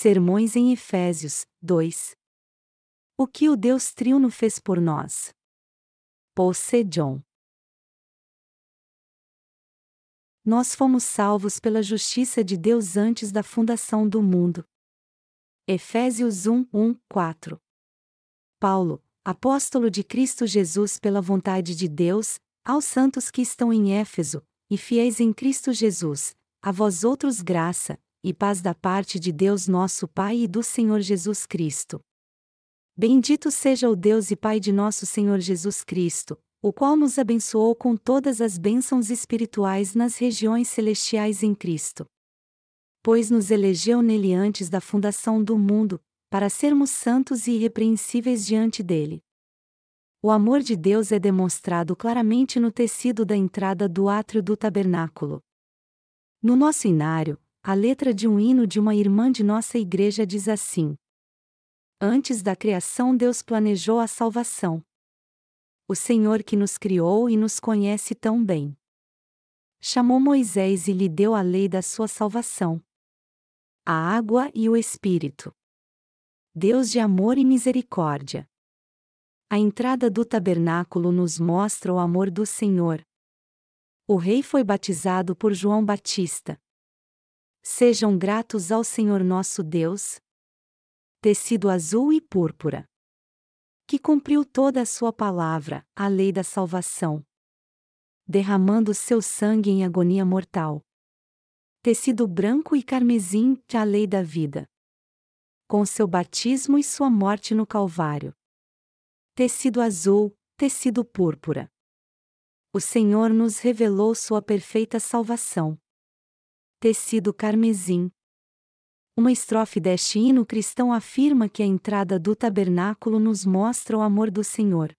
Sermões em Efésios 2. O que o Deus Triuno fez por nós. Paul. Nós fomos salvos pela justiça de Deus antes da fundação do mundo. Efésios 1, 1, 4. Paulo, apóstolo de Cristo Jesus pela vontade de Deus, aos santos que estão em Éfeso, e fiéis em Cristo Jesus, a vós outros graça, e paz da parte de Deus nosso Pai e do Senhor Jesus Cristo. Bendito seja o Deus e Pai de nosso Senhor Jesus Cristo, o qual nos abençoou com todas as bênçãos espirituais nas regiões celestiais em Cristo. Pois nos elegeu nele antes da fundação do mundo, para sermos santos e irrepreensíveis diante dele. O amor de Deus é demonstrado claramente no tecido da entrada do átrio do tabernáculo. No nosso inário, a letra de um hino de uma irmã de nossa igreja diz assim: Antes da criação, Deus planejou a salvação. O Senhor que nos criou e nos conhece tão bem. Chamou Moisés e lhe deu a lei da sua salvação. A água e o Espírito. Deus de amor e misericórdia. A entrada do tabernáculo nos mostra o amor do Senhor. O rei foi batizado por João Batista. Sejam gratos ao Senhor nosso Deus. Tecido azul e púrpura. Que cumpriu toda a sua palavra, a lei da salvação. Derramando seu sangue em agonia mortal. Tecido branco e carmesim, a lei da vida com seu batismo e sua morte no Calvário. Tecido azul, tecido púrpura. O Senhor nos revelou sua perfeita salvação. Tecido carmesim. Uma estrofe deste hino cristão afirma que a entrada do tabernáculo nos mostra o amor do Senhor.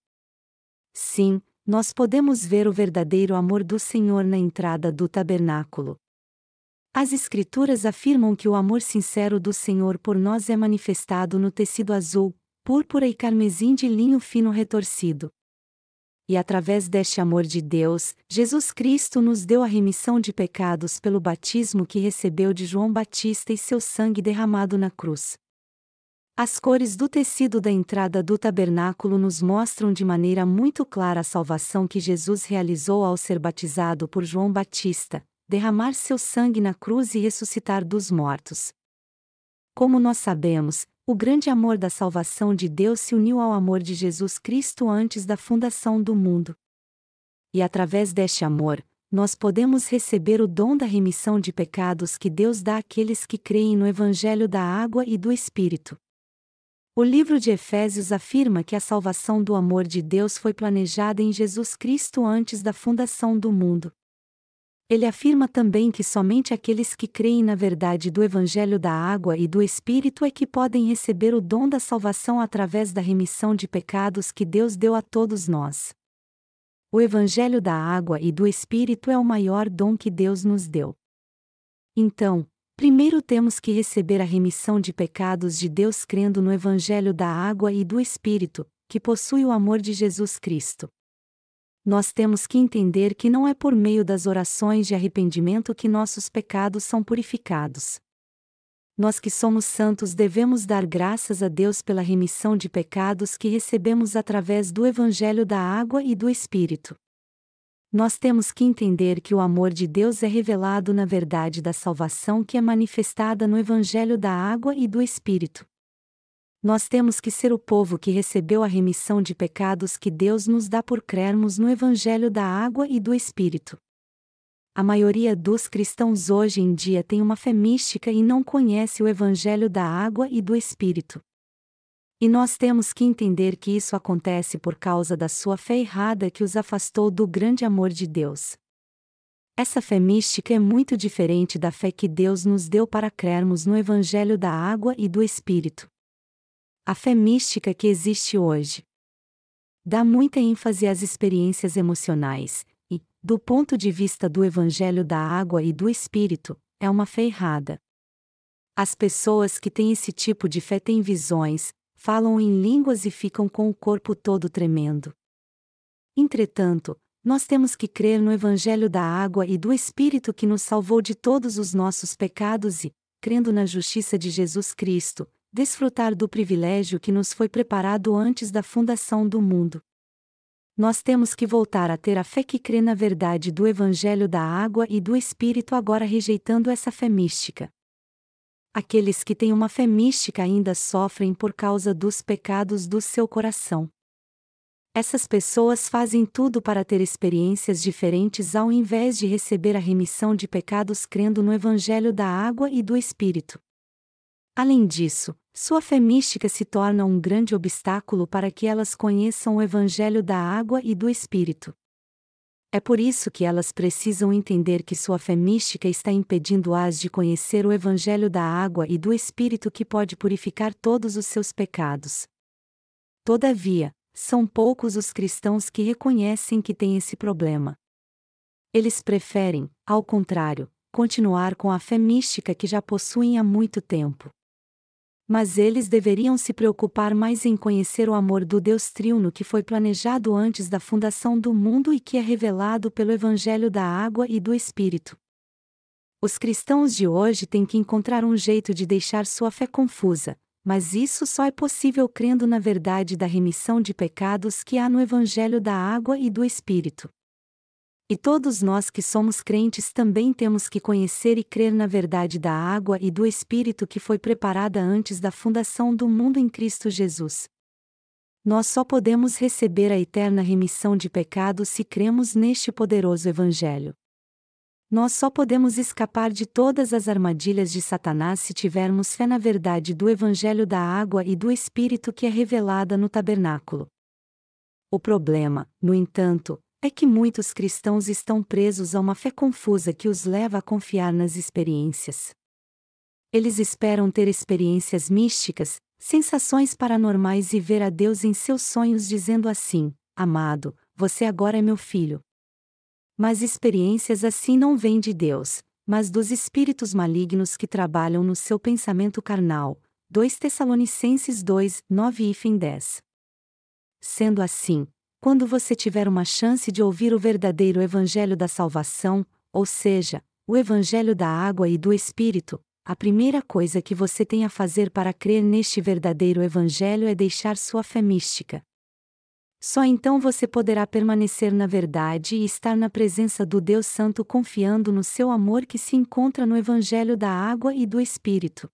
Sim, nós podemos ver o verdadeiro amor do Senhor na entrada do tabernáculo. As Escrituras afirmam que o amor sincero do Senhor por nós é manifestado no tecido azul, púrpura e carmesim de linho fino retorcido. E através deste amor de Deus, Jesus Cristo nos deu a remissão de pecados pelo batismo que recebeu de João Batista e seu sangue derramado na cruz. As cores do tecido da entrada do tabernáculo nos mostram de maneira muito clara a salvação que Jesus realizou ao ser batizado por João Batista, derramar seu sangue na cruz e ressuscitar dos mortos. Como nós sabemos, o grande amor da salvação de Deus se uniu ao amor de Jesus Cristo antes da fundação do mundo. E através deste amor, nós podemos receber o dom da remissão de pecados que Deus dá àqueles que creem no Evangelho da Água e do Espírito. O livro de Efésios afirma que a salvação do amor de Deus foi planejada em Jesus Cristo antes da fundação do mundo. Ele afirma também que somente aqueles que creem na verdade do Evangelho da Água e do Espírito é que podem receber o dom da salvação através da remissão de pecados que Deus deu a todos nós. O Evangelho da Água e do Espírito é o maior dom que Deus nos deu. Então, primeiro temos que receber a remissão de pecados de Deus crendo no Evangelho da Água e do Espírito, que possui o amor de Jesus Cristo nós temos que entender que não é por meio das orações de arrependimento que nossos pecados são purificados. Nós que somos santos devemos dar graças a Deus pela remissão de pecados que recebemos através do Evangelho da Água e do Espírito. Nós temos que entender que o amor de Deus é revelado na verdade da salvação que é manifestada no Evangelho da Água e do Espírito. Nós temos que ser o povo que recebeu a remissão de pecados que Deus nos dá por crermos no Evangelho da Água e do Espírito. A maioria dos cristãos hoje em dia tem uma fé mística e não conhece o Evangelho da Água e do Espírito. E nós temos que entender que isso acontece por causa da sua fé errada que os afastou do grande amor de Deus. Essa fé mística é muito diferente da fé que Deus nos deu para crermos no Evangelho da Água e do Espírito a fé mística que existe hoje. Dá muita ênfase às experiências emocionais, e, do ponto de vista do Evangelho da Água e do Espírito, é uma fé errada. As pessoas que têm esse tipo de fé têm visões, falam em línguas e ficam com o corpo todo tremendo. Entretanto, nós temos que crer no Evangelho da Água e do Espírito que nos salvou de todos os nossos pecados e, crendo na justiça de Jesus Cristo, desfrutar do privilégio que nos foi preparado antes da fundação do mundo. Nós temos que voltar a ter a fé que crê na verdade do Evangelho da água e do Espírito, agora rejeitando essa fé mística. Aqueles que têm uma fé mística ainda sofrem por causa dos pecados do seu coração. Essas pessoas fazem tudo para ter experiências diferentes ao invés de receber a remissão de pecados crendo no Evangelho da água e do Espírito. Além disso, sua fé mística se torna um grande obstáculo para que elas conheçam o Evangelho da água e do Espírito. É por isso que elas precisam entender que sua fé mística está impedindo-as de conhecer o Evangelho da água e do Espírito que pode purificar todos os seus pecados. Todavia, são poucos os cristãos que reconhecem que têm esse problema. Eles preferem, ao contrário, continuar com a fé mística que já possuem há muito tempo mas eles deveriam se preocupar mais em conhecer o amor do Deus Triuno que foi planejado antes da fundação do mundo e que é revelado pelo Evangelho da Água e do Espírito. Os cristãos de hoje têm que encontrar um jeito de deixar sua fé confusa, mas isso só é possível crendo na verdade da remissão de pecados que há no Evangelho da Água e do Espírito. E todos nós que somos crentes também temos que conhecer e crer na verdade da água e do Espírito que foi preparada antes da fundação do mundo em Cristo Jesus. Nós só podemos receber a eterna remissão de pecados se cremos neste poderoso Evangelho. Nós só podemos escapar de todas as armadilhas de Satanás se tivermos fé na verdade do Evangelho da água e do Espírito que é revelada no tabernáculo. O problema, no entanto, é que muitos cristãos estão presos a uma fé confusa que os leva a confiar nas experiências. Eles esperam ter experiências místicas, sensações paranormais e ver a Deus em seus sonhos dizendo assim: Amado, você agora é meu filho. Mas experiências assim não vêm de Deus, mas dos espíritos malignos que trabalham no seu pensamento carnal. 2 Tessalonicenses 2, 9 e 10. Sendo assim, quando você tiver uma chance de ouvir o verdadeiro Evangelho da salvação, ou seja, o Evangelho da água e do Espírito, a primeira coisa que você tem a fazer para crer neste verdadeiro Evangelho é deixar sua fé mística. Só então você poderá permanecer na verdade e estar na presença do Deus Santo confiando no seu amor que se encontra no Evangelho da água e do Espírito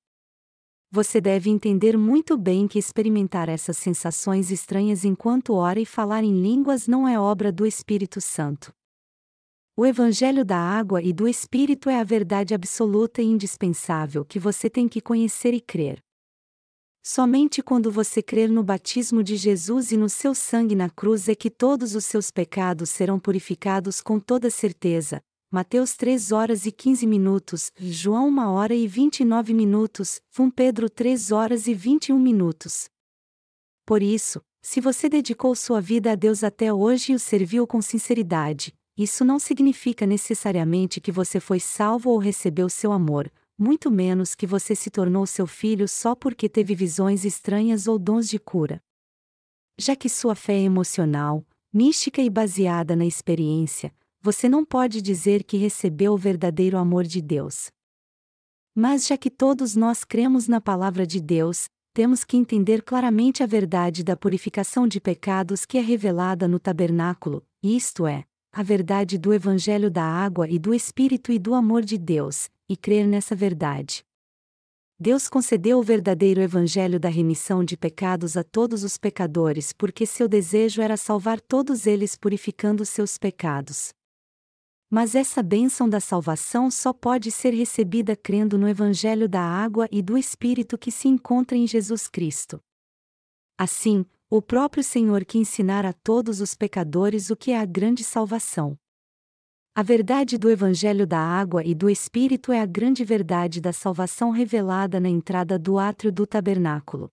você deve entender muito bem que experimentar essas sensações estranhas enquanto ora e falar em línguas não é obra do Espírito Santo. O Evangelho da água e do Espírito é a verdade absoluta e indispensável que você tem que conhecer e crer. Somente quando você crer no batismo de Jesus e no seu sangue na cruz é que todos os seus pecados serão purificados com toda certeza, Mateus 3 horas e 15 minutos, João 1 hora e 29 minutos, 1 Pedro 3 horas e 21 minutos. Por isso, se você dedicou sua vida a Deus até hoje e o serviu com sinceridade, isso não significa necessariamente que você foi salvo ou recebeu seu amor, muito menos que você se tornou seu filho só porque teve visões estranhas ou dons de cura. Já que sua fé é emocional, mística e baseada na experiência, você não pode dizer que recebeu o verdadeiro amor de Deus. Mas já que todos nós cremos na palavra de Deus, temos que entender claramente a verdade da purificação de pecados que é revelada no tabernáculo, isto é, a verdade do Evangelho da água e do Espírito e do amor de Deus, e crer nessa verdade. Deus concedeu o verdadeiro Evangelho da remissão de pecados a todos os pecadores porque seu desejo era salvar todos eles purificando seus pecados. Mas essa bênção da salvação só pode ser recebida crendo no Evangelho da água e do Espírito que se encontra em Jesus Cristo. Assim, o próprio Senhor que ensinar a todos os pecadores o que é a grande salvação. A verdade do Evangelho da água e do Espírito é a grande verdade da salvação revelada na entrada do átrio do tabernáculo.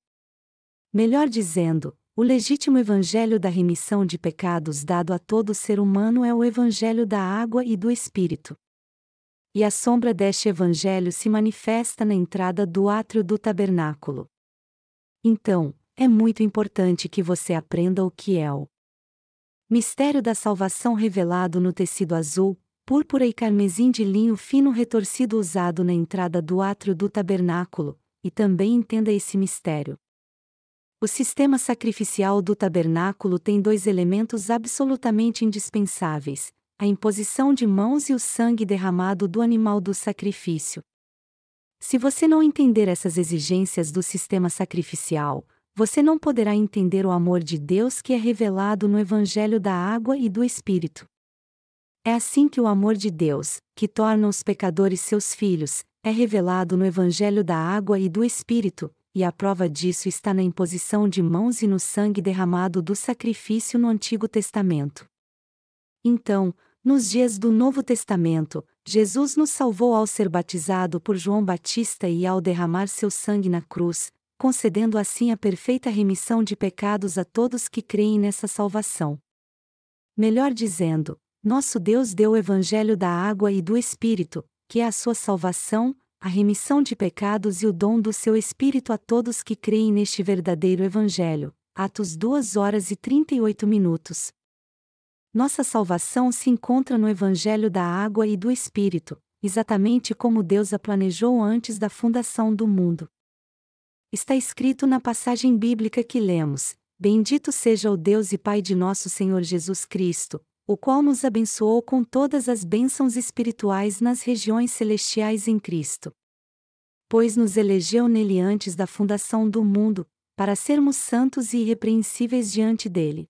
Melhor dizendo, o legítimo evangelho da remissão de pecados dado a todo ser humano é o evangelho da água e do Espírito. E a sombra deste evangelho se manifesta na entrada do átrio do tabernáculo. Então, é muito importante que você aprenda o que é o mistério da salvação revelado no tecido azul, púrpura e carmesim de linho fino retorcido usado na entrada do átrio do tabernáculo, e também entenda esse mistério. O sistema sacrificial do tabernáculo tem dois elementos absolutamente indispensáveis: a imposição de mãos e o sangue derramado do animal do sacrifício. Se você não entender essas exigências do sistema sacrificial, você não poderá entender o amor de Deus que é revelado no Evangelho da Água e do Espírito. É assim que o amor de Deus, que torna os pecadores seus filhos, é revelado no Evangelho da Água e do Espírito, e a prova disso está na imposição de mãos e no sangue derramado do sacrifício no Antigo Testamento. Então, nos dias do Novo Testamento, Jesus nos salvou ao ser batizado por João Batista e ao derramar seu sangue na cruz, concedendo assim a perfeita remissão de pecados a todos que creem nessa salvação. Melhor dizendo, nosso Deus deu o Evangelho da água e do Espírito, que é a sua salvação, a remissão de pecados e o dom do seu Espírito a todos que creem neste verdadeiro Evangelho. Atos 2 horas e 38 minutos. Nossa salvação se encontra no Evangelho da Água e do Espírito, exatamente como Deus a planejou antes da fundação do mundo. Está escrito na passagem bíblica que lemos: Bendito seja o Deus e Pai de nosso Senhor Jesus Cristo, o qual nos abençoou com todas as bênçãos espirituais nas regiões celestiais em Cristo. Pois nos elegeu nele antes da fundação do mundo, para sermos santos e irrepreensíveis diante dele.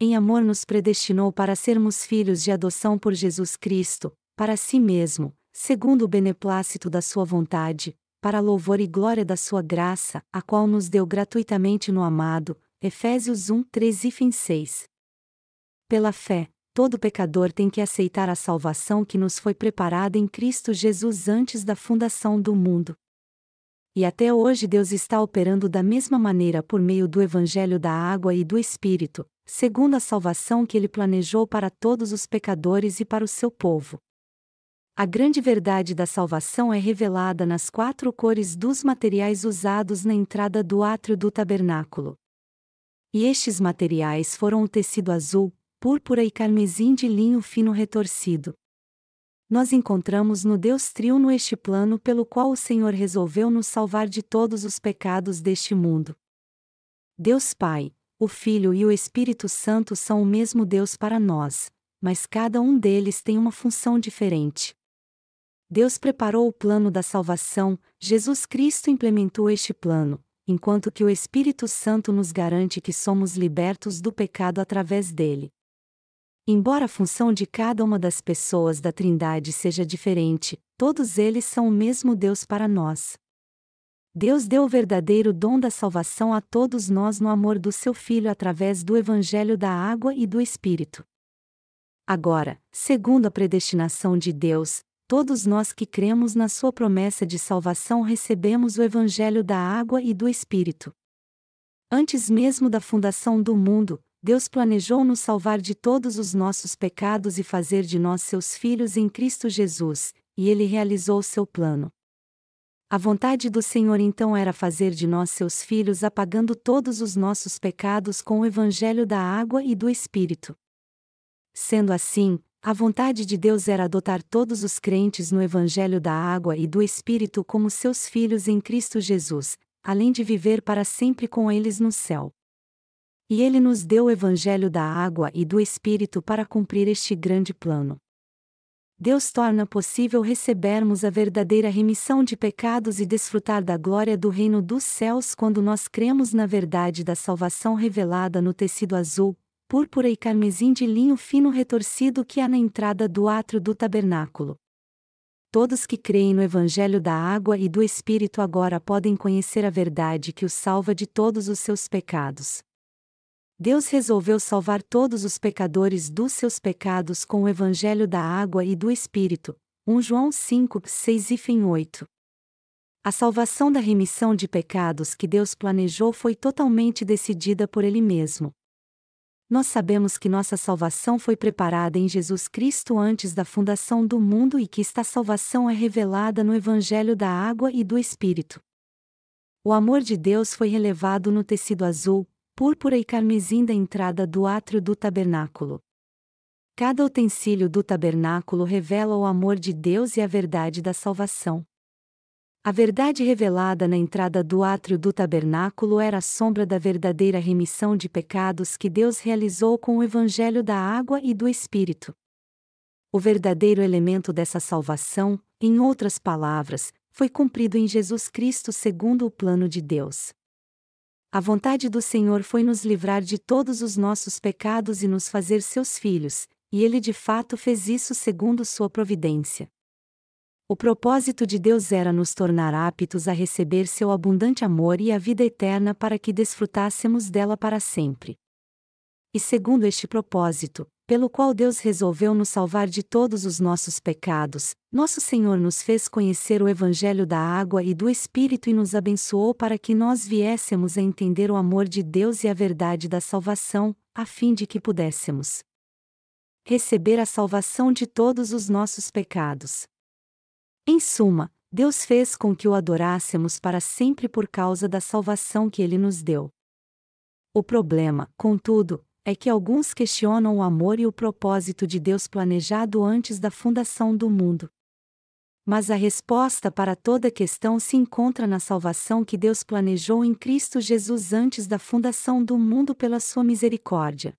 Em amor nos predestinou para sermos filhos de adoção por Jesus Cristo, para si mesmo, segundo o beneplácito da sua vontade, para louvor e glória da sua graça, a qual nos deu gratuitamente no amado. Efésios 1, 3 e 6. Pela fé, todo pecador tem que aceitar a salvação que nos foi preparada em Cristo Jesus antes da fundação do mundo. E até hoje Deus está operando da mesma maneira por meio do Evangelho da Água e do Espírito, segundo a salvação que ele planejou para todos os pecadores e para o seu povo. A grande verdade da salvação é revelada nas quatro cores dos materiais usados na entrada do átrio do tabernáculo. E estes materiais foram o tecido azul, púrpura e carmesim de linho fino retorcido. Nós encontramos no Deus Triuno este plano pelo qual o Senhor resolveu nos salvar de todos os pecados deste mundo. Deus Pai, o Filho e o Espírito Santo são o mesmo Deus para nós, mas cada um deles tem uma função diferente. Deus preparou o plano da salvação, Jesus Cristo implementou este plano, enquanto que o Espírito Santo nos garante que somos libertos do pecado através dele. Embora a função de cada uma das pessoas da Trindade seja diferente, todos eles são o mesmo Deus para nós. Deus deu o verdadeiro dom da salvação a todos nós no amor do seu Filho através do Evangelho da Água e do Espírito. Agora, segundo a predestinação de Deus, todos nós que cremos na Sua promessa de salvação recebemos o Evangelho da Água e do Espírito. Antes mesmo da fundação do mundo, Deus planejou nos salvar de todos os nossos pecados e fazer de nós seus filhos em Cristo Jesus, e ele realizou seu plano. A vontade do Senhor então era fazer de nós seus filhos apagando todos os nossos pecados com o evangelho da água e do Espírito. Sendo assim, a vontade de Deus era adotar todos os crentes no evangelho da água e do Espírito como seus filhos em Cristo Jesus, além de viver para sempre com eles no céu. E ele nos deu o Evangelho da água e do Espírito para cumprir este grande plano. Deus torna possível recebermos a verdadeira remissão de pecados e desfrutar da glória do reino dos céus quando nós cremos na verdade da salvação revelada no tecido azul, púrpura e carmesim de linho fino retorcido que há na entrada do átrio do tabernáculo. Todos que creem no Evangelho da água e do Espírito agora podem conhecer a verdade que os salva de todos os seus pecados. Deus resolveu salvar todos os pecadores dos seus pecados com o Evangelho da água e do Espírito. 1 João 5, 6 e 8. A salvação da remissão de pecados que Deus planejou foi totalmente decidida por Ele mesmo. Nós sabemos que nossa salvação foi preparada em Jesus Cristo antes da fundação do mundo e que esta salvação é revelada no Evangelho da água e do Espírito. O amor de Deus foi relevado no tecido azul, púrpura e carmesim da entrada do átrio do tabernáculo. Cada utensílio do tabernáculo revela o amor de Deus e a verdade da salvação. A verdade revelada na entrada do átrio do tabernáculo era a sombra da verdadeira remissão de pecados que Deus realizou com o evangelho da água e do Espírito. O verdadeiro elemento dessa salvação, em outras palavras, foi cumprido em Jesus Cristo segundo o plano de Deus. A vontade do Senhor foi nos livrar de todos os nossos pecados e nos fazer seus filhos, e ele de fato fez isso segundo sua providência. O propósito de Deus era nos tornar aptos a receber seu abundante amor e a vida eterna para que desfrutássemos dela para sempre. E segundo este propósito, pelo qual Deus resolveu nos salvar de todos os nossos pecados, nosso Senhor nos fez conhecer o Evangelho da água e do Espírito e nos abençoou para que nós viéssemos a entender o amor de Deus e a verdade da salvação, a fim de que pudéssemos receber a salvação de todos os nossos pecados. Em suma, Deus fez com que o adorássemos para sempre por causa da salvação que ele nos deu. O problema, contudo, é que alguns questionam o amor e o propósito de Deus planejado antes da fundação do mundo. Mas a resposta para toda questão se encontra na salvação que Deus planejou em Cristo Jesus antes da fundação do mundo pela sua misericórdia.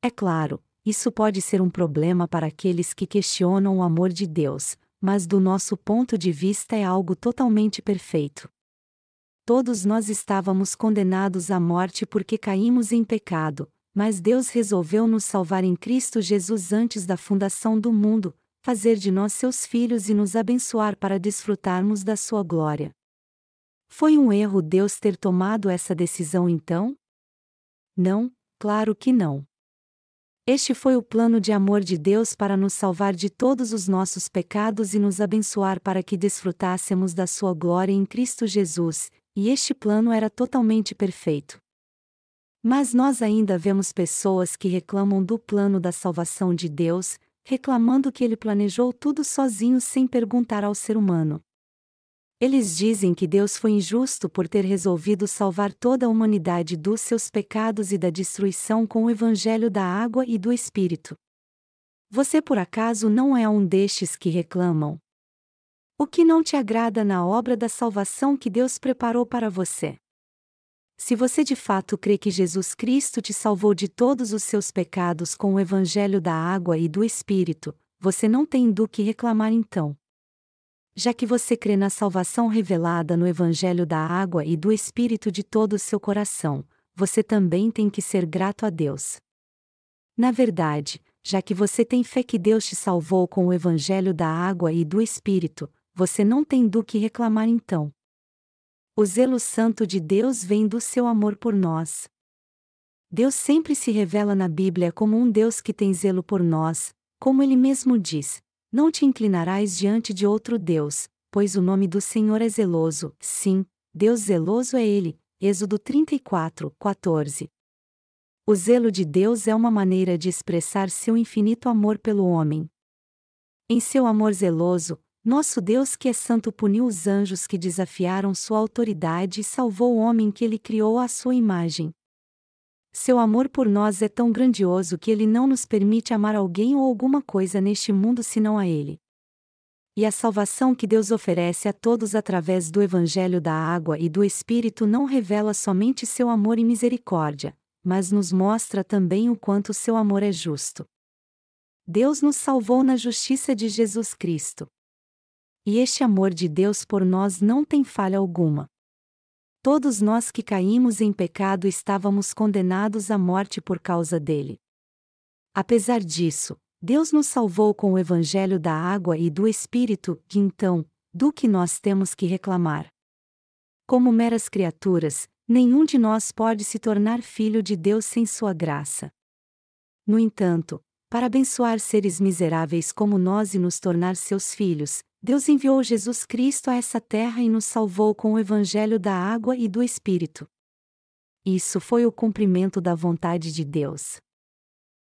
É claro, isso pode ser um problema para aqueles que questionam o amor de Deus, mas do nosso ponto de vista é algo totalmente perfeito. Todos nós estávamos condenados à morte porque caímos em pecado, mas Deus resolveu nos salvar em Cristo Jesus antes da fundação do mundo, fazer de nós seus filhos e nos abençoar para desfrutarmos da sua glória. Foi um erro Deus ter tomado essa decisão então? Não, claro que não. Este foi o plano de amor de Deus para nos salvar de todos os nossos pecados e nos abençoar para que desfrutássemos da sua glória em Cristo Jesus, e este plano era totalmente perfeito. Mas nós ainda vemos pessoas que reclamam do plano da salvação de Deus, reclamando que ele planejou tudo sozinho sem perguntar ao ser humano. Eles dizem que Deus foi injusto por ter resolvido salvar toda a humanidade dos seus pecados e da destruição com o evangelho da água e do Espírito. Você por acaso não é um destes que reclamam? O que não te agrada na obra da salvação que Deus preparou para você? Se você de fato crê que Jesus Cristo te salvou de todos os seus pecados com o evangelho da água e do Espírito, você não tem do que reclamar então já que você crê na salvação revelada no Evangelho da água e do Espírito de todo o seu coração, você também tem que ser grato a Deus. Na verdade, já que você tem fé que Deus te salvou com o Evangelho da água e do Espírito, você não tem do que reclamar então. O zelo santo de Deus vem do seu amor por nós. Deus sempre se revela na Bíblia como um Deus que tem zelo por nós, como ele mesmo diz: não te inclinarás diante de outro Deus, pois o nome do Senhor é zeloso, sim, Deus zeloso é Ele. Êxodo 34, 14. O zelo de Deus é uma maneira de expressar seu infinito amor pelo homem. Em seu amor zeloso, nosso Deus que é santo puniu os anjos que desafiaram sua autoridade e salvou o homem que ele criou à sua imagem. Seu amor por nós é tão grandioso que ele não nos permite amar alguém ou alguma coisa neste mundo senão a ele. E a salvação que Deus oferece a todos através do Evangelho da Água e do Espírito não revela somente seu amor e misericórdia, mas nos mostra também o quanto seu amor é justo. Deus nos salvou na justiça de Jesus Cristo. E este amor de Deus por nós não tem falha alguma. Todos nós que caímos em pecado estávamos condenados à morte por causa dele. Apesar disso, Deus nos salvou com o evangelho da água e do Espírito, que então, do que nós temos que reclamar? Como meras criaturas, nenhum de nós pode se tornar filho de Deus sem sua graça. No entanto, para abençoar seres miseráveis como nós e nos tornar seus filhos, Deus enviou Jesus Cristo a essa terra e nos salvou com o Evangelho da água e do Espírito. Isso foi o cumprimento da vontade de Deus.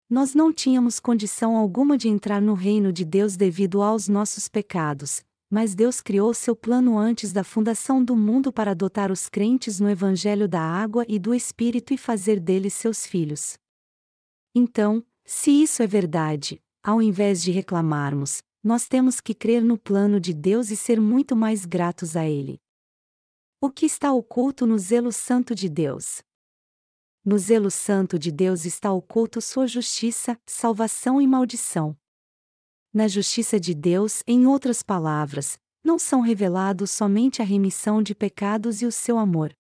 Nós não tínhamos condição alguma de entrar no reino de Deus devido aos nossos pecados, mas Deus criou seu plano antes da fundação do mundo para adotar os crentes no Evangelho da água e do Espírito e fazer deles seus filhos. Então, Se isso é verdade, ao invés de reclamarmos, nós temos que crer no plano de Deus e ser muito mais gratos a Ele. O que está oculto no zelo santo de Deus? No zelo santo de Deus está oculto sua justiça, salvação e maldição. Na justiça de Deus, em outras palavras, não são revelados somente a remissão de pecados e o seu amor.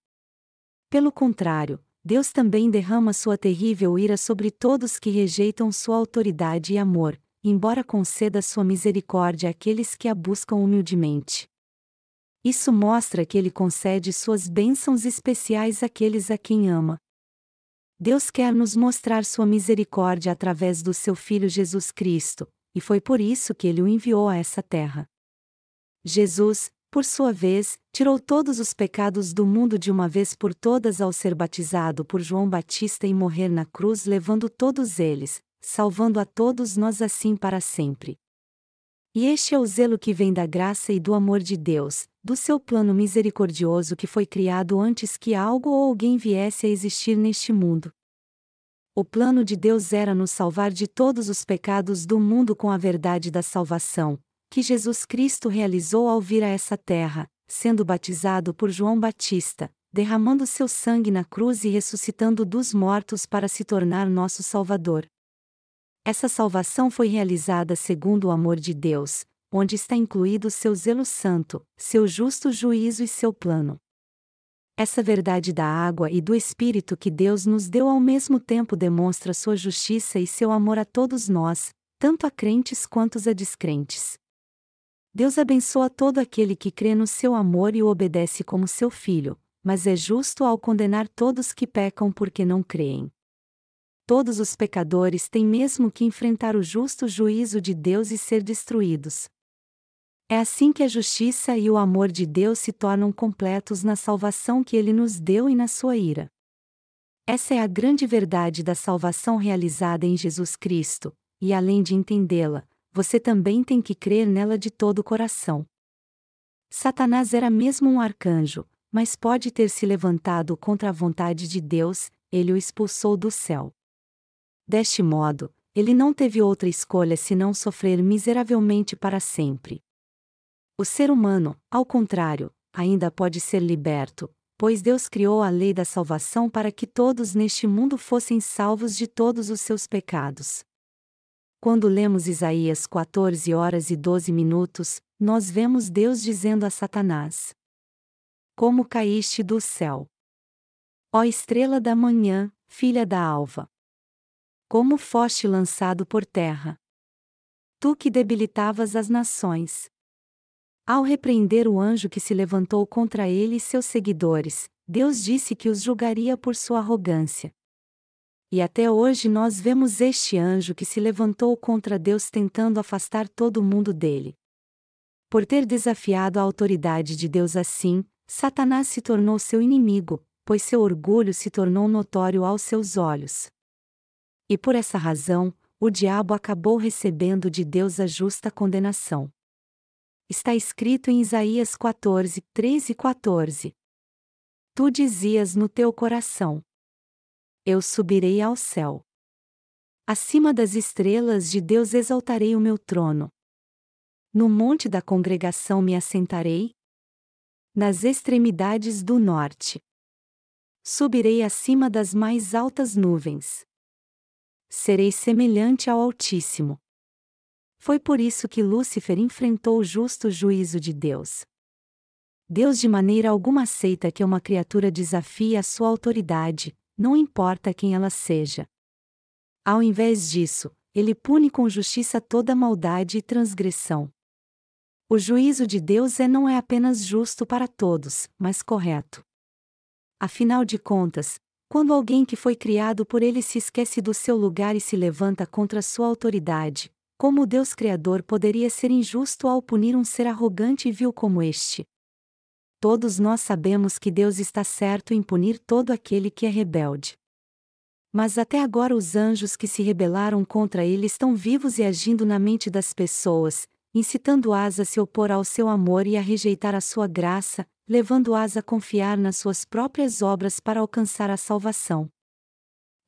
Pelo contrário, Deus também derrama sua terrível ira sobre todos que rejeitam sua autoridade e amor, embora conceda sua misericórdia àqueles que a buscam humildemente. Isso mostra que ele concede suas bênçãos especiais àqueles a quem ama. Deus quer nos mostrar sua misericórdia através do seu Filho Jesus Cristo, e foi por isso que ele o enviou a essa terra. Jesus, por sua vez, tirou todos os pecados do mundo de uma vez por todas ao ser batizado por João Batista e morrer na cruz, levando todos eles, salvando a todos nós assim para sempre. E este é o zelo que vem da graça e do amor de Deus, do seu plano misericordioso que foi criado antes que algo ou alguém viesse a existir neste mundo. O plano de Deus era nos salvar de todos os pecados do mundo com a verdade da salvação, que Jesus Cristo realizou ao vir a essa terra, sendo batizado por João Batista, derramando seu sangue na cruz e ressuscitando dos mortos para se tornar nosso Salvador. Essa salvação foi realizada segundo o amor de Deus, onde está incluído seu zelo santo, seu justo juízo e seu plano. Essa verdade da água e do Espírito que Deus nos deu ao mesmo tempo demonstra sua justiça e seu amor a todos nós, tanto a crentes quanto a descrentes. Deus abençoa todo aquele que crê no seu amor e o obedece como seu filho, mas é justo ao condenar todos que pecam porque não creem. Todos os pecadores têm mesmo que enfrentar o justo juízo de Deus e ser destruídos. É assim que a justiça e o amor de Deus se tornam completos na salvação que ele nos deu e na sua ira. Essa é a grande verdade da salvação realizada em Jesus Cristo, e além de entendê-la, você também tem que crer nela de todo o coração. Satanás era mesmo um arcanjo, mas pode ter se levantado contra a vontade de Deus, ele o expulsou do céu. Deste modo, ele não teve outra escolha senão sofrer miseravelmente para sempre. O ser humano, ao contrário, ainda pode ser liberto, pois Deus criou a lei da salvação para que todos neste mundo fossem salvos de todos os seus pecados. Quando lemos Isaías 14 horas e 12 minutos, nós vemos Deus dizendo a Satanás: Como caíste do céu! Ó estrela da manhã, filha da alva! Como foste lançado por terra! Tu que debilitavas as nações. Ao repreender o anjo que se levantou contra ele e seus seguidores, Deus disse que os julgaria por sua arrogância. E até hoje nós vemos este anjo que se levantou contra Deus tentando afastar todo mundo dele. Por ter desafiado a autoridade de Deus assim, Satanás se tornou seu inimigo, pois seu orgulho se tornou notório aos seus olhos. E por essa razão, o diabo acabou recebendo de Deus a justa condenação. Está escrito em Isaías 14, 13 e 14. Tu dizias no teu coração: eu subirei ao céu. Acima das estrelas de Deus exaltarei o meu trono. No monte da congregação me assentarei. Nas extremidades do norte. Subirei acima das mais altas nuvens. Serei semelhante ao Altíssimo. Foi por isso que Lúcifer enfrentou o justo juízo de Deus. Deus de maneira alguma aceita que uma criatura desafie a sua autoridade, não importa quem ela seja. Ao invés disso, ele pune com justiça toda maldade e transgressão. O juízo de Deus é não é apenas justo para todos, mas correto. Afinal de contas, quando alguém que foi criado por ele se esquece do seu lugar e se levanta contra sua autoridade, como Deus Criador poderia ser injusto ao punir um ser arrogante e vil como este? todos nós sabemos que Deus está certo em punir todo aquele que é rebelde. Mas até agora os anjos que se rebelaram contra ele estão vivos e agindo na mente das pessoas, incitando-as a se opor ao seu amor e a rejeitar a sua graça, levando-as a confiar nas suas próprias obras para alcançar a salvação.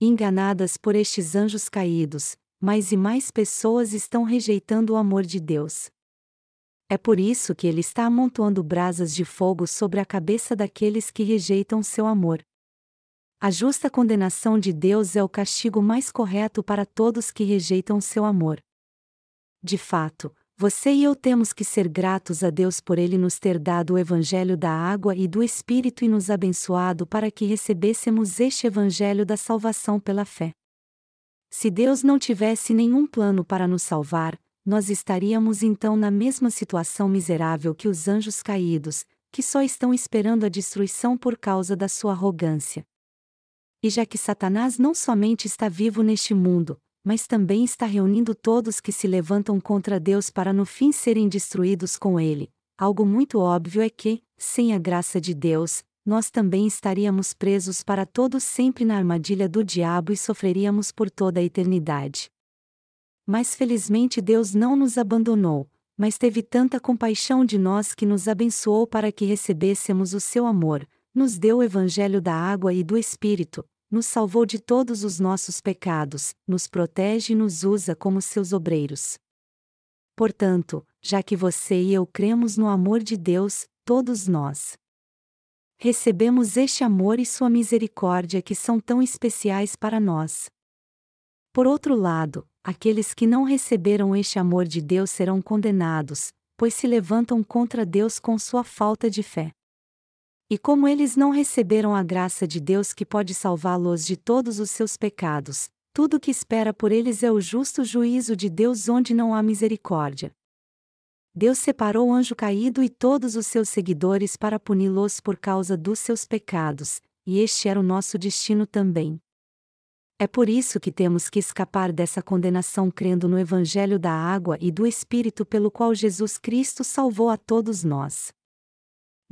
Enganadas por estes anjos caídos, mais e mais pessoas estão rejeitando o amor de Deus. É por isso que ele está amontoando brasas de fogo sobre a cabeça daqueles que rejeitam seu amor. A justa condenação de Deus é o castigo mais correto para todos que rejeitam seu amor. De fato, você e eu temos que ser gratos a Deus por Ele nos ter dado o Evangelho da água e do Espírito e nos abençoado para que recebêssemos este Evangelho da salvação pela fé. Se Deus não tivesse nenhum plano para nos salvar, nós estaríamos então na mesma situação miserável que os anjos caídos, que só estão esperando a destruição por causa da sua arrogância. E já que Satanás não somente está vivo neste mundo, mas também está reunindo todos que se levantam contra Deus para no fim serem destruídos com ele, algo muito óbvio é que, sem a graça de Deus, nós também estaríamos presos para todos sempre na armadilha do diabo e sofreríamos por toda a eternidade. Mas felizmente Deus não nos abandonou, mas teve tanta compaixão de nós que nos abençoou para que recebêssemos o seu amor, nos deu o evangelho da água e do Espírito, nos salvou de todos os nossos pecados, nos protege e nos usa como seus obreiros. Portanto, já que você e eu cremos no amor de Deus, todos nós recebemos este amor e sua misericórdia que são tão especiais para nós. Por outro lado, aqueles que não receberam este amor de Deus serão condenados, pois se levantam contra Deus com sua falta de fé. E como eles não receberam a graça de Deus que pode salvá-los de todos os seus pecados, tudo que espera por eles é o justo juízo de Deus onde não há misericórdia. Deus separou o anjo caído e todos os seus seguidores para puni-los por causa dos seus pecados, e este era o nosso destino também. É por isso que temos que escapar dessa condenação crendo no Evangelho da água e do Espírito pelo qual Jesus Cristo salvou a todos nós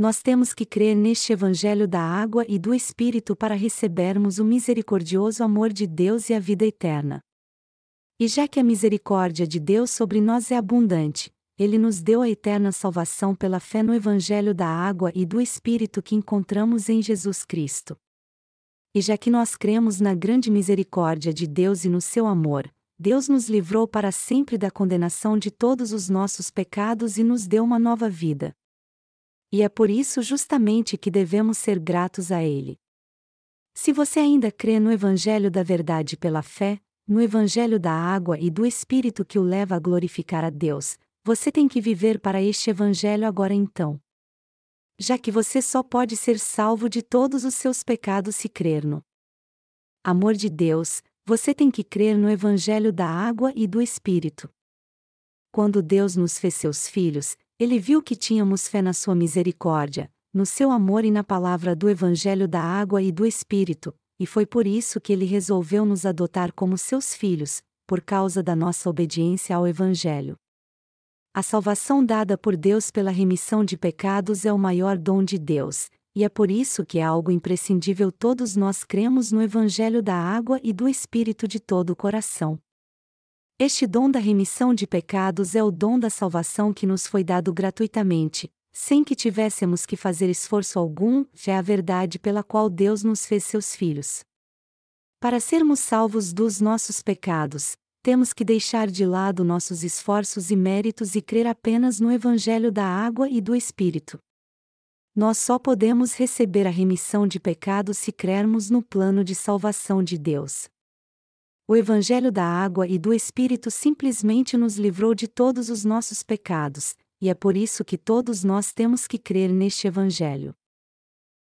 nós temos que crer neste Evangelho da água e do Espírito para recebermos o misericordioso amor de Deus e a vida eterna. E já que a misericórdia de Deus sobre nós é abundante, Ele nos deu a eterna salvação pela fé no Evangelho da água e do Espírito que encontramos em Jesus Cristo. E já que nós cremos na grande misericórdia de Deus e no seu amor, Deus nos livrou para sempre da condenação de todos os nossos pecados e nos deu uma nova vida e é por isso justamente que devemos ser gratos a Ele. Se você ainda crê no Evangelho da Verdade pela fé, no Evangelho da água e do Espírito que o leva a glorificar a Deus, você tem que viver para este Evangelho agora então. Já que você só pode ser salvo de todos os seus pecados se crer no amor de Deus, você tem que crer no Evangelho da água e do Espírito. Quando Deus nos fez seus filhos, ele viu que tínhamos fé na sua misericórdia, no seu amor e na palavra do Evangelho da água e do Espírito, e foi por isso que ele resolveu nos adotar como seus filhos, por causa da nossa obediência ao Evangelho. A salvação dada por Deus pela remissão de pecados é o maior dom de Deus, e é por isso que é algo imprescindível todos nós cremos no Evangelho da água e do Espírito de todo o coração. Este dom da remissão de pecados é o dom da salvação que nos foi dado gratuitamente, sem que tivéssemos que fazer esforço algum, é a verdade pela qual Deus nos fez seus filhos. Para sermos salvos dos nossos pecados, temos que deixar de lado nossos esforços e méritos e crer apenas no Evangelho da água e do Espírito. Nós só podemos receber a remissão de pecados se crermos no plano de salvação de Deus o Evangelho da água e do Espírito simplesmente nos livrou de todos os nossos pecados, e é por isso que todos nós temos que crer neste Evangelho.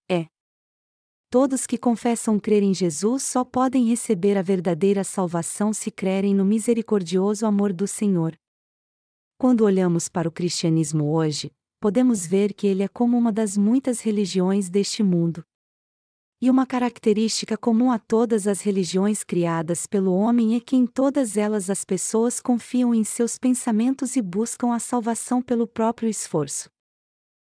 É. Todos que confessam crer em Jesus só podem receber a verdadeira salvação se crerem no misericordioso amor do Senhor. Quando olhamos para o cristianismo hoje, podemos ver que ele é como uma das muitas religiões deste mundo. E uma característica comum a todas as religiões criadas pelo homem é que em todas elas as pessoas confiam em seus pensamentos e buscam a salvação pelo próprio esforço.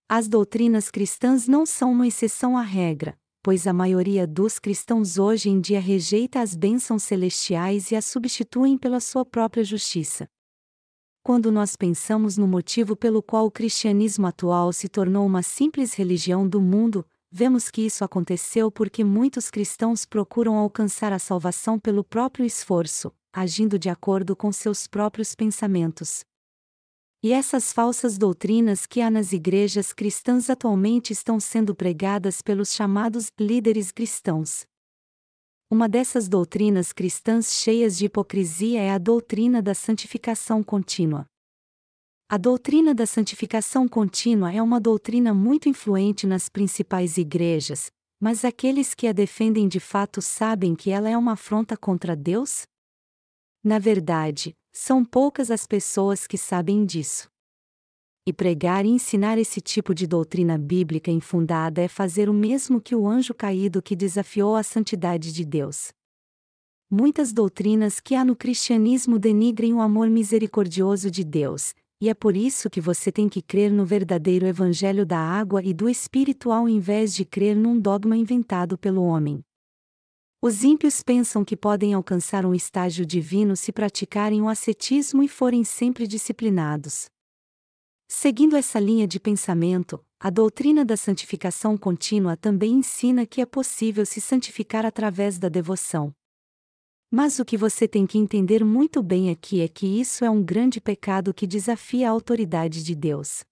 As doutrinas cristãs não são uma exceção à regra, pois a maioria dos cristãos hoje em dia rejeita as bênçãos celestiais e as substituem pela sua própria justiça. Quando nós pensamos no motivo pelo qual o cristianismo atual se tornou uma simples religião do mundo, vemos que isso aconteceu porque muitos cristãos procuram alcançar a salvação pelo próprio esforço, agindo de acordo com seus próprios pensamentos. E essas falsas doutrinas que há nas igrejas cristãs atualmente estão sendo pregadas pelos chamados líderes cristãos. Uma dessas doutrinas cristãs cheias de hipocrisia é a doutrina da santificação contínua. A doutrina da santificação contínua é uma doutrina muito influente nas principais igrejas, mas aqueles que a defendem de fato sabem que ela é uma afronta contra Deus? Na verdade, são poucas as pessoas que sabem disso. E pregar e ensinar esse tipo de doutrina bíblica infundada é fazer o mesmo que o anjo caído que desafiou a santidade de Deus. Muitas doutrinas que há no cristianismo denigrem o amor misericordioso de Deus, e é por isso que você tem que crer no verdadeiro Evangelho da água e do Espírito ao invés de crer num dogma inventado pelo homem. Os ímpios pensam que podem alcançar um estágio divino se praticarem o ascetismo e forem sempre disciplinados. Seguindo essa linha de pensamento, a doutrina da santificação contínua também ensina que é possível se santificar através da devoção. Mas o que você tem que entender muito bem aqui é que isso é um grande pecado que desafia a autoridade de Deus.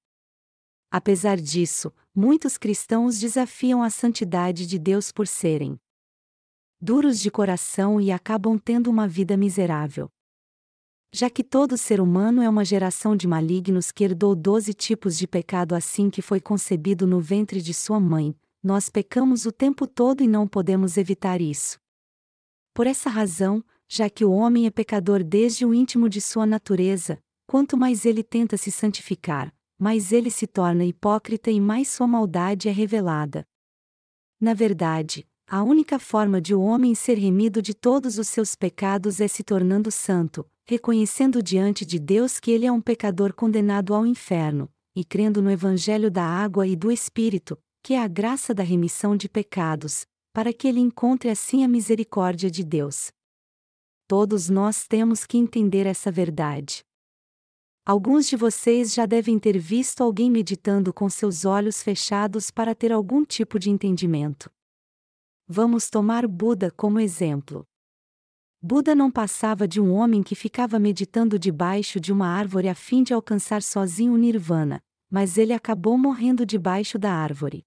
Apesar disso, muitos cristãos desafiam a santidade de Deus por serem duros de coração e acabam tendo uma vida miserável. Já que todo ser humano é uma geração de malignos que herdou doze tipos de pecado assim que foi concebido no ventre de sua mãe, nós pecamos o tempo todo e não podemos evitar isso. Por essa razão, já que o homem é pecador desde o íntimo de sua natureza, quanto mais ele tenta se santificar, mais ele se torna hipócrita e mais sua maldade é revelada. Na verdade, a única forma de o homem ser remido de todos os seus pecados é se tornando santo, reconhecendo diante de Deus que ele é um pecador condenado ao inferno, e crendo no Evangelho da água e do Espírito, que é a graça da remissão de pecados, para que ele encontre assim a misericórdia de Deus. Todos nós temos que entender essa verdade. Alguns de vocês já devem ter visto alguém meditando com seus olhos fechados para ter algum tipo de entendimento. Vamos tomar Buda como exemplo. Buda não passava de um homem que ficava meditando debaixo de uma árvore a fim de alcançar sozinho o nirvana, mas ele acabou morrendo debaixo da árvore.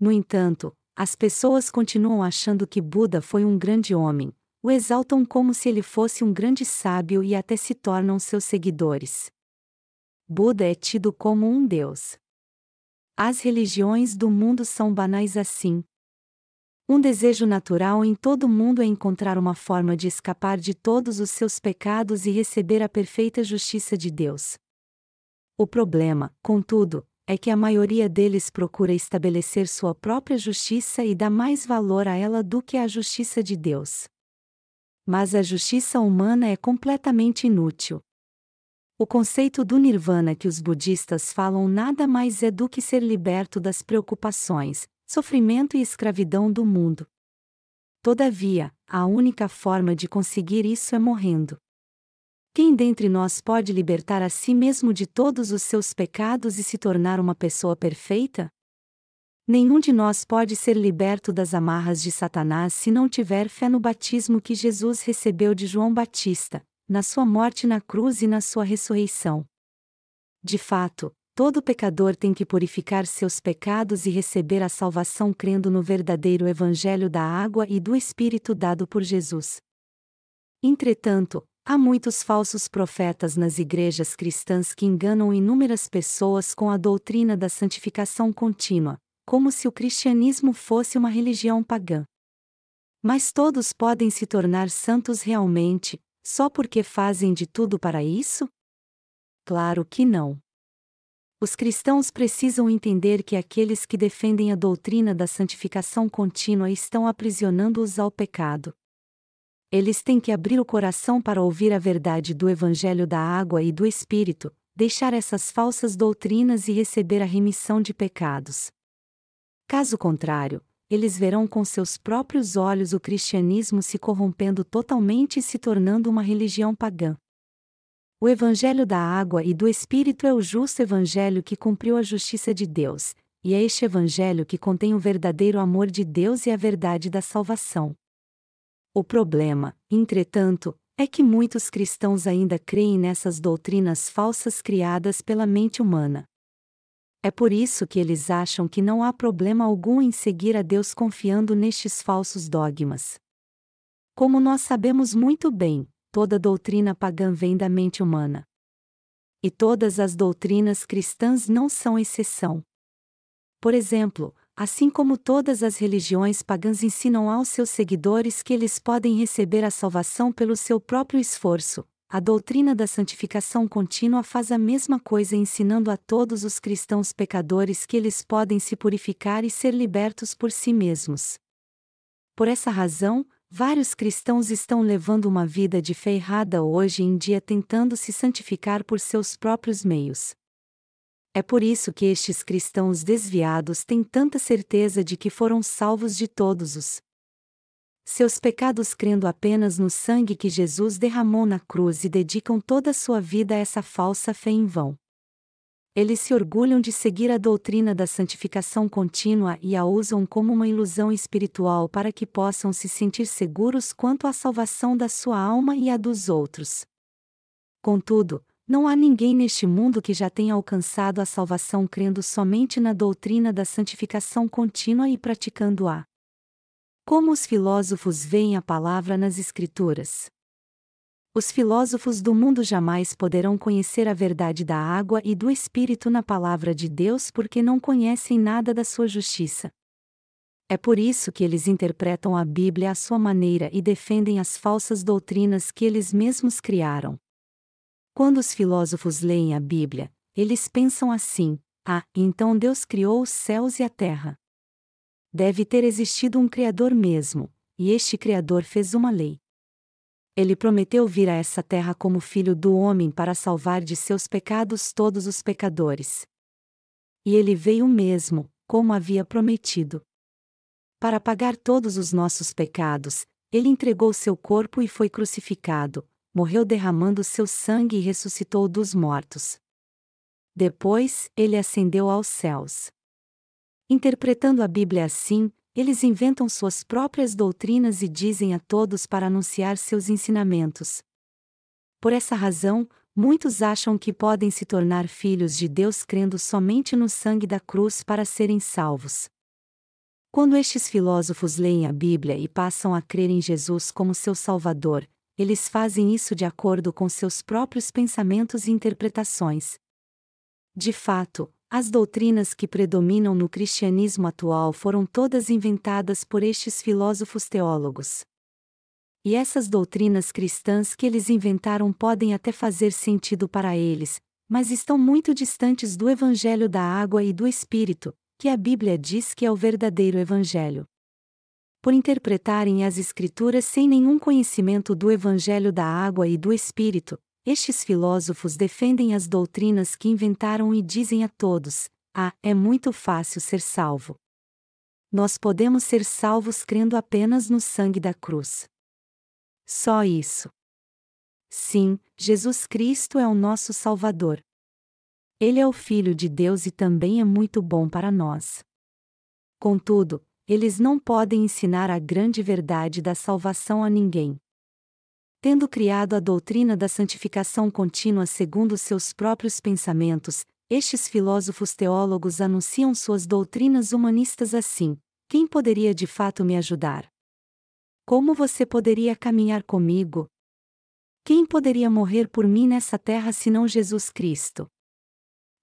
No entanto, as pessoas continuam achando que Buda foi um grande homem, o exaltam como se ele fosse um grande sábio e até se tornam seus seguidores. Buda é tido como um deus. As religiões do mundo são banais assim, um desejo natural em todo mundo é encontrar uma forma de escapar de todos os seus pecados e receber a perfeita justiça de Deus. O problema, contudo, é que a maioria deles procura estabelecer sua própria justiça e dá mais valor a ela do que à justiça de Deus. Mas a justiça humana é completamente inútil. O conceito do nirvana que os budistas falam nada mais é do que ser liberto das preocupações, sofrimento e escravidão do mundo. Todavia, a única forma de conseguir isso é morrendo. Quem dentre nós pode libertar a si mesmo de todos os seus pecados e se tornar uma pessoa perfeita? Nenhum de nós pode ser liberto das amarras de Satanás se não tiver fé no batismo que Jesus recebeu de João Batista, na sua morte na cruz e na sua ressurreição. De fato, Todo pecador tem que purificar seus pecados e receber a salvação crendo no verdadeiro Evangelho da água e do Espírito dado por Jesus. Entretanto, há muitos falsos profetas nas igrejas cristãs que enganam inúmeras pessoas com a doutrina da santificação contínua, como se o cristianismo fosse uma religião pagã. Mas todos podem se tornar santos realmente, só porque fazem de tudo para isso? Claro que não. Os cristãos precisam entender que aqueles que defendem a doutrina da santificação contínua estão aprisionando-os ao pecado. Eles têm que abrir o coração para ouvir a verdade do Evangelho da água e do Espírito, deixar essas falsas doutrinas e receber a remissão de pecados. Caso contrário, eles verão com seus próprios olhos o cristianismo se corrompendo totalmente e se tornando uma religião pagã. O Evangelho da água e do Espírito é o justo Evangelho que cumpriu a justiça de Deus, e é este Evangelho que contém o verdadeiro amor de Deus e a verdade da salvação. O problema, entretanto, é que muitos cristãos ainda creem nessas doutrinas falsas criadas pela mente humana. É por isso que eles acham que não há problema algum em seguir a Deus confiando nestes falsos dogmas. Como nós sabemos muito bem, toda doutrina pagã vem da mente humana. E todas as doutrinas cristãs não são exceção. Por exemplo, assim como todas as religiões pagãs ensinam aos seus seguidores que eles podem receber a salvação pelo seu próprio esforço, a doutrina da santificação contínua faz a mesma coisa ensinando a todos os cristãos pecadores que eles podem se purificar e ser libertos por si mesmos. Por essa razão, vários cristãos estão levando uma vida de fé errada hoje em dia tentando se santificar por seus próprios meios. É por isso que estes cristãos desviados têm tanta certeza de que foram salvos de todos os seus pecados crendo apenas no sangue que Jesus derramou na cruz e dedicam toda a sua vida a essa falsa fé em vão. Eles se orgulham de seguir a doutrina da santificação contínua e a usam como uma ilusão espiritual para que possam se sentir seguros quanto à salvação da sua alma e a dos outros. Contudo, não há ninguém neste mundo que já tenha alcançado a salvação crendo somente na doutrina da santificação contínua e praticando-a. Como os filósofos veem a palavra nas Escrituras? Os filósofos do mundo jamais poderão conhecer a verdade da água e do Espírito na palavra de Deus porque não conhecem nada da sua justiça. É por isso que eles interpretam a Bíblia à sua maneira e defendem as falsas doutrinas que eles mesmos criaram. Quando os filósofos leem a Bíblia, eles pensam assim: ah, então Deus criou os céus e a terra deve ter existido um Criador mesmo, e este Criador fez uma lei. Ele prometeu vir a essa terra como filho do homem para salvar de seus pecados todos os pecadores. E ele veio mesmo, como havia prometido. Para pagar todos os nossos pecados, ele entregou seu corpo e foi crucificado, morreu derramando seu sangue e ressuscitou dos mortos. Depois, ele ascendeu aos céus. Interpretando a Bíblia assim, eles inventam suas próprias doutrinas e dizem a todos para anunciar seus ensinamentos. Por essa razão, muitos acham que podem se tornar filhos de Deus crendo somente no sangue da cruz para serem salvos. Quando estes filósofos leem a Bíblia e passam a crer em Jesus como seu Salvador, eles fazem isso de acordo com seus próprios pensamentos e interpretações. De fato, as doutrinas que predominam no cristianismo atual foram todas inventadas por estes filósofos teólogos. E essas doutrinas cristãs que eles inventaram podem até fazer sentido para eles, mas estão muito distantes do Evangelho da Água e do Espírito, que a Bíblia diz que é o verdadeiro Evangelho. Por interpretarem as Escrituras sem nenhum conhecimento do Evangelho da Água e do Espírito, estes filósofos defendem as doutrinas que inventaram e dizem a todos: ah, é muito fácil ser salvo. Nós podemos ser salvos crendo apenas no sangue da cruz. Só isso. Sim, Jesus Cristo é o nosso Salvador. Ele é o Filho de Deus e também é muito bom para nós. Contudo, eles não podem ensinar a grande verdade da salvação a ninguém. Tendo criado a doutrina da santificação contínua segundo seus próprios pensamentos, estes filósofos teólogos anunciam suas doutrinas humanistas assim: quem poderia de fato me ajudar? Como você poderia caminhar comigo? Quem poderia morrer por mim nessa terra senão Jesus Cristo?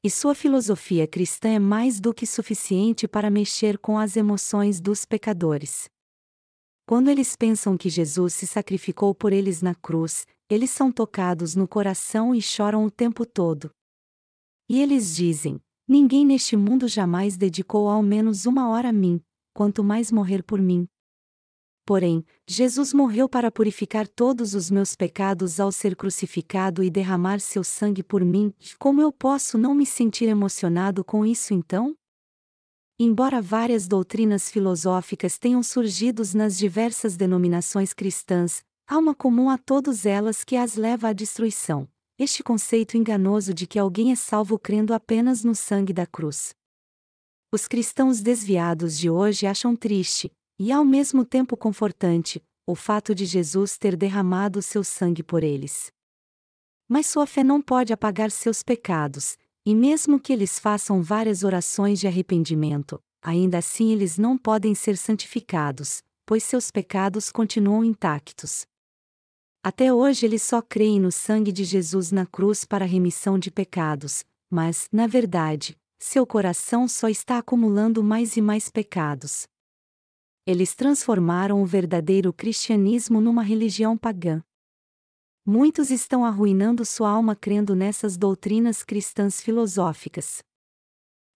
E sua filosofia cristã é mais do que suficiente para mexer com as emoções dos pecadores. Quando eles pensam que Jesus se sacrificou por eles na cruz, eles são tocados no coração e choram o tempo todo. E eles dizem: Ninguém neste mundo jamais dedicou ao menos uma hora a mim, quanto mais morrer por mim. Porém, Jesus morreu para purificar todos os meus pecados ao ser crucificado e derramar seu sangue por mim, como eu posso não me sentir emocionado com isso então? Embora várias doutrinas filosóficas tenham surgido nas diversas denominações cristãs, há uma comum a todas elas que as leva à destruição: este conceito enganoso de que alguém é salvo crendo apenas no sangue da cruz. Os cristãos desviados de hoje acham triste, e ao mesmo tempo confortante, o fato de Jesus ter derramado seu sangue por eles. Mas sua fé não pode apagar seus pecados, e mesmo que eles façam várias orações de arrependimento, ainda assim eles não podem ser santificados, pois seus pecados continuam intactos. Até hoje eles só creem no sangue de Jesus na cruz para remissão de pecados, mas, na verdade, seu coração só está acumulando mais e mais pecados. Eles transformaram o verdadeiro cristianismo numa religião pagã. Muitos estão arruinando sua alma crendo nessas doutrinas cristãs filosóficas.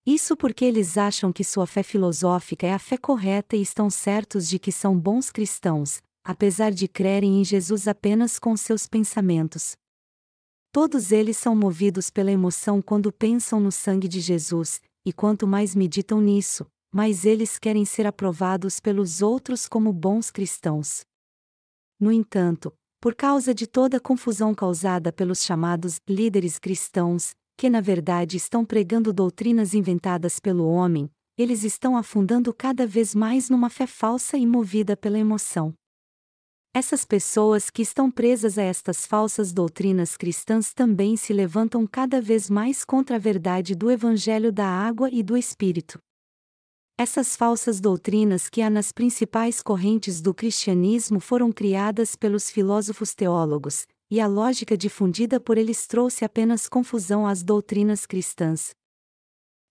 Isso porque eles acham que sua fé filosófica é a fé correta e estão certos de que são bons cristãos, apesar de crerem em Jesus apenas com seus pensamentos. Todos eles são movidos pela emoção quando pensam no sangue de Jesus, e quanto mais meditam nisso, mais eles querem ser aprovados pelos outros como bons cristãos. No entanto, por causa de toda a confusão causada pelos chamados líderes cristãos, que na verdade estão pregando doutrinas inventadas pelo homem, eles estão afundando cada vez mais numa fé falsa e movida pela emoção. Essas pessoas que estão presas a estas falsas doutrinas cristãs também se levantam cada vez mais contra a verdade do Evangelho da Água e do Espírito. Essas falsas doutrinas que há nas principais correntes do cristianismo foram criadas pelos filósofos teólogos, e a lógica difundida por eles trouxe apenas confusão às doutrinas cristãs.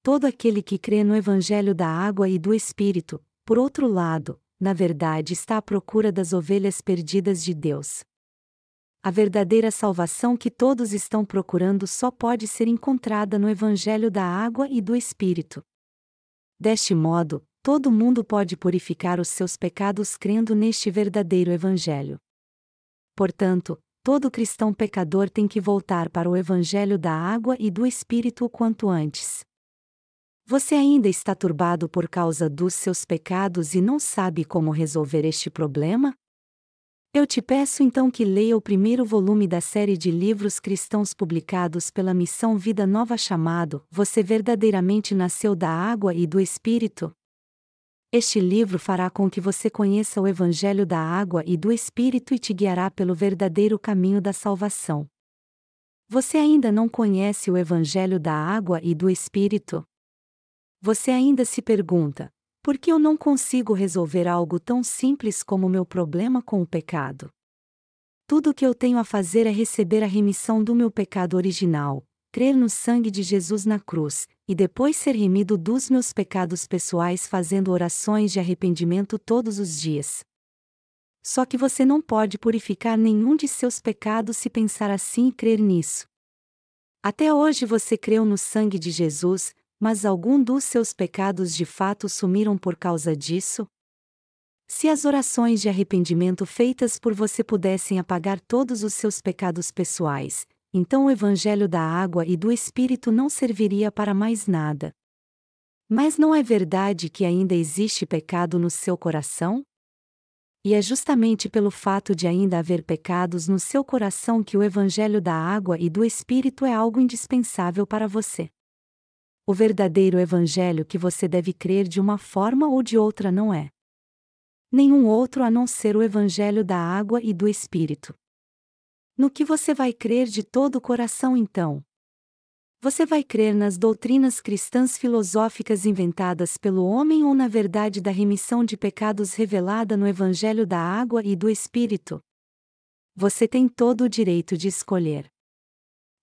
Todo aquele que crê no Evangelho da Água e do Espírito, por outro lado, na verdade está à procura das ovelhas perdidas de Deus. A verdadeira salvação que todos estão procurando só pode ser encontrada no Evangelho da Água e do Espírito. Deste modo, todo mundo pode purificar os seus pecados crendo neste verdadeiro Evangelho. Portanto, todo cristão pecador tem que voltar para o Evangelho da Água e do Espírito o quanto antes. Você ainda está turbado por causa dos seus pecados e não sabe como resolver este problema? Eu te peço então que leia o primeiro volume da série de livros cristãos publicados pela Missão Vida Nova chamado Você verdadeiramente nasceu da água e do Espírito? Este livro fará com que você conheça o Evangelho da água e do Espírito e te guiará pelo verdadeiro caminho da salvação. Você ainda não conhece o Evangelho da água e do Espírito? Você ainda se pergunta: por que eu não consigo resolver algo tão simples como meu problema com o pecado? Tudo o que eu tenho a fazer é receber a remissão do meu pecado original, crer no sangue de Jesus na cruz, e depois ser remido dos meus pecados pessoais fazendo orações de arrependimento todos os dias. Só que você não pode purificar nenhum de seus pecados se pensar assim e crer nisso. Até hoje você creu no sangue de Jesus, mas algum dos seus pecados de fato sumiram por causa disso? Se as orações de arrependimento feitas por você pudessem apagar todos os seus pecados pessoais, então o Evangelho da água e do Espírito não serviria para mais nada. Mas não é verdade que ainda existe pecado no seu coração? E é justamente pelo fato de ainda haver pecados no seu coração que o Evangelho da água e do Espírito é algo indispensável para você. O verdadeiro evangelho que você deve crer de uma forma ou de outra não é. Nenhum outro a não ser o evangelho da água e do espírito. No que você vai crer de todo o coração então? Você vai crer nas doutrinas cristãs filosóficas inventadas pelo homem ou na verdade da remissão de pecados revelada no Evangelho da Água e do Espírito? Você tem todo o direito de escolher.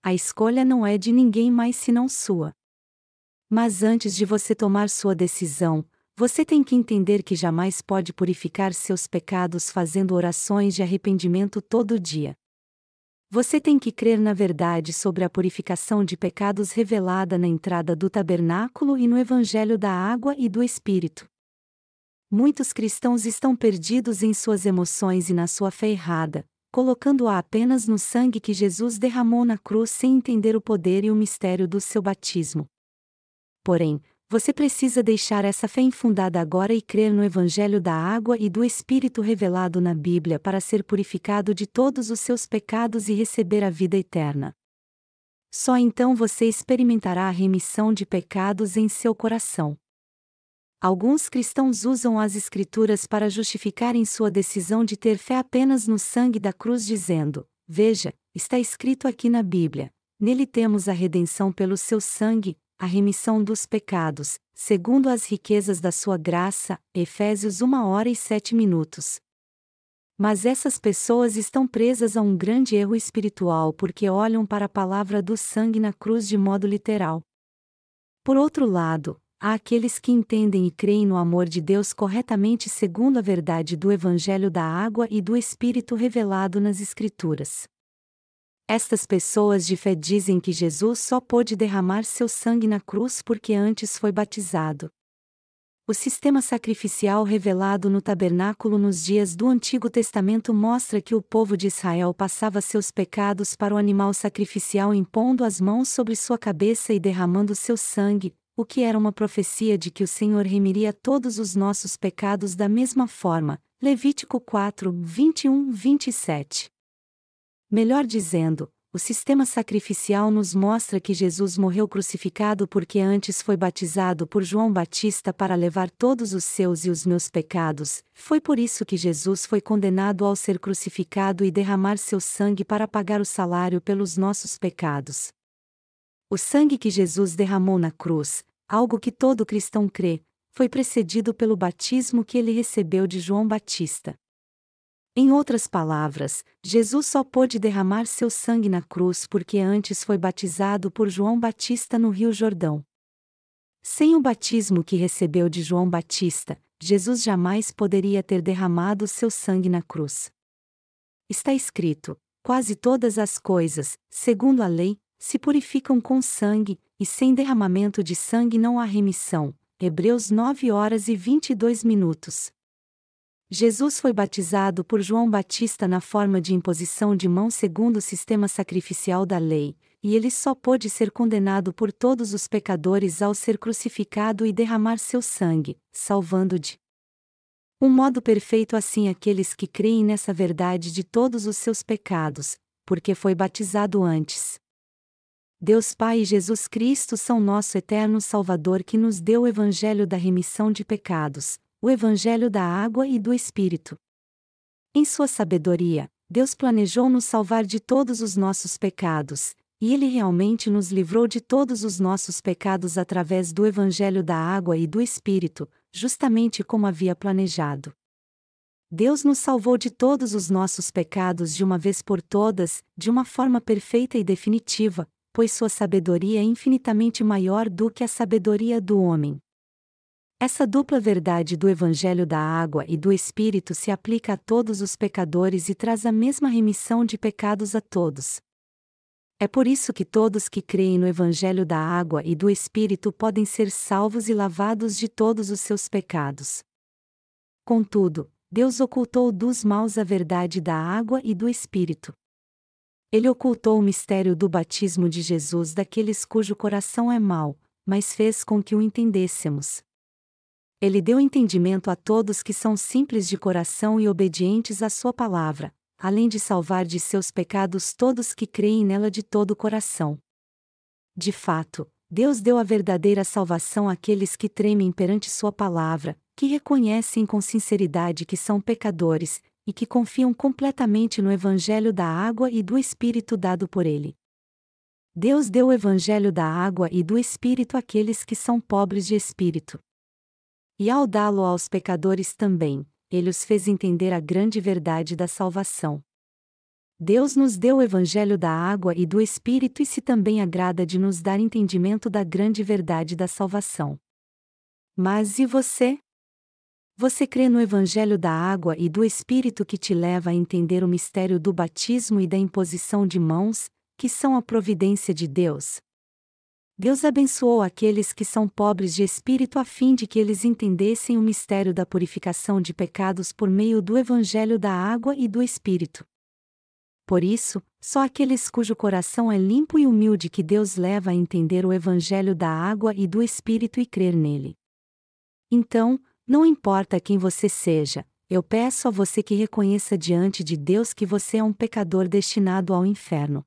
A escolha não é de ninguém mais senão sua. Mas antes de você tomar sua decisão, você tem que entender que jamais pode purificar seus pecados fazendo orações de arrependimento todo dia. Você tem que crer na verdade sobre a purificação de pecados revelada na entrada do tabernáculo e no Evangelho da Água e do Espírito. Muitos cristãos estão perdidos em suas emoções e na sua fé errada, colocando-a apenas no sangue que Jesus derramou na cruz sem entender o poder e o mistério do seu batismo. Porém, você precisa deixar essa fé infundada agora e crer no Evangelho da água e do Espírito revelado na Bíblia para ser purificado de todos os seus pecados e receber a vida eterna. Só então você experimentará a remissão de pecados em seu coração. Alguns cristãos usam as Escrituras para justificarem sua decisão de ter fé apenas no sangue da cruz, dizendo: Veja, está escrito aqui na Bíblia. Nele temos a redenção pelo seu sangue, a remissão dos pecados, segundo as riquezas da sua graça. Efésios 1 hora e 7 minutos. Mas essas pessoas estão presas a um grande erro espiritual porque olham para a palavra do sangue na cruz de modo literal. Por outro lado, Há aqueles que entendem e creem no amor de Deus corretamente segundo a verdade do Evangelho da Água e do Espírito revelado nas Escrituras. Estas pessoas de fé dizem que Jesus só pôde derramar seu sangue na cruz porque antes foi batizado. O sistema sacrificial revelado no tabernáculo nos dias do Antigo Testamento mostra que o povo de Israel passava seus pecados para o animal sacrificial impondo as mãos sobre sua cabeça e derramando seu sangue, o que era uma profecia de que o Senhor remiria todos os nossos pecados da mesma forma. Levítico 4, 21, 27. Melhor dizendo, o sistema sacrificial nos mostra que Jesus morreu crucificado porque antes foi batizado por João Batista para levar todos os seus e os meus pecados, foi por isso que Jesus foi condenado ao ser crucificado e derramar seu sangue para pagar o salário pelos nossos pecados. O sangue que Jesus derramou na cruz, algo que todo cristão crê, foi precedido pelo batismo que ele recebeu de João Batista. Em outras palavras, Jesus só pôde derramar seu sangue na cruz porque antes foi batizado por João Batista no Rio Jordão. Sem o batismo que recebeu de João Batista, Jesus jamais poderia ter derramado seu sangue na cruz. Está escrito: quase todas as coisas, segundo a lei, se purificam com sangue, e sem derramamento de sangue não há remissão. Hebreus 9 horas e 22 minutos. Jesus foi batizado por João Batista na forma de imposição de mão segundo o sistema sacrificial da lei, e ele só pôde ser condenado por todos os pecadores ao ser crucificado e derramar seu sangue, salvando de um modo perfeito assim aqueles que creem nessa verdade de todos os seus pecados, porque foi batizado antes. Deus Pai e Jesus Cristo são nosso eterno Salvador que nos deu o Evangelho da remissão de pecados, o Evangelho da água e do Espírito. Em sua sabedoria, Deus planejou nos salvar de todos os nossos pecados, e Ele realmente nos livrou de todos os nossos pecados através do Evangelho da água e do Espírito, justamente como havia planejado. Deus nos salvou de todos os nossos pecados de uma vez por todas, de uma forma perfeita e definitiva, pois sua sabedoria é infinitamente maior do que a sabedoria do homem. Essa dupla verdade do Evangelho da Água e do Espírito se aplica a todos os pecadores e traz a mesma remissão de pecados a todos. É por isso que todos que creem no Evangelho da Água e do Espírito podem ser salvos e lavados de todos os seus pecados. Contudo, Deus ocultou dos maus a verdade da água e do Espírito. Ele ocultou o mistério do batismo de Jesus daqueles cujo coração é mau, mas fez com que o entendêssemos. Ele deu entendimento a todos que são simples de coração e obedientes à Sua palavra, além de salvar de seus pecados todos que creem nela de todo o coração. De fato, Deus deu a verdadeira salvação àqueles que tremem perante Sua palavra, que reconhecem com sinceridade que são pecadores, e que confiam completamente no Evangelho da água e do Espírito dado por ele. Deus deu o Evangelho da água e do Espírito àqueles que são pobres de espírito. E ao dá-lo aos pecadores também, ele os fez entender a grande verdade da salvação. Deus nos deu o Evangelho da água e do Espírito e se também agrada de nos dar entendimento da grande verdade da salvação. Mas e você? Você crê no Evangelho da água e do Espírito que te leva a entender o mistério do batismo e da imposição de mãos, que são a providência de Deus? Deus abençoou aqueles que são pobres de espírito a fim de que eles entendessem o mistério da purificação de pecados por meio do Evangelho da água e do Espírito. Por isso, só aqueles cujo coração é limpo e humilde que Deus leva a entender o Evangelho da água e do Espírito e crer nele. Então, não importa quem você seja, eu peço a você que reconheça diante de Deus que você é um pecador destinado ao inferno.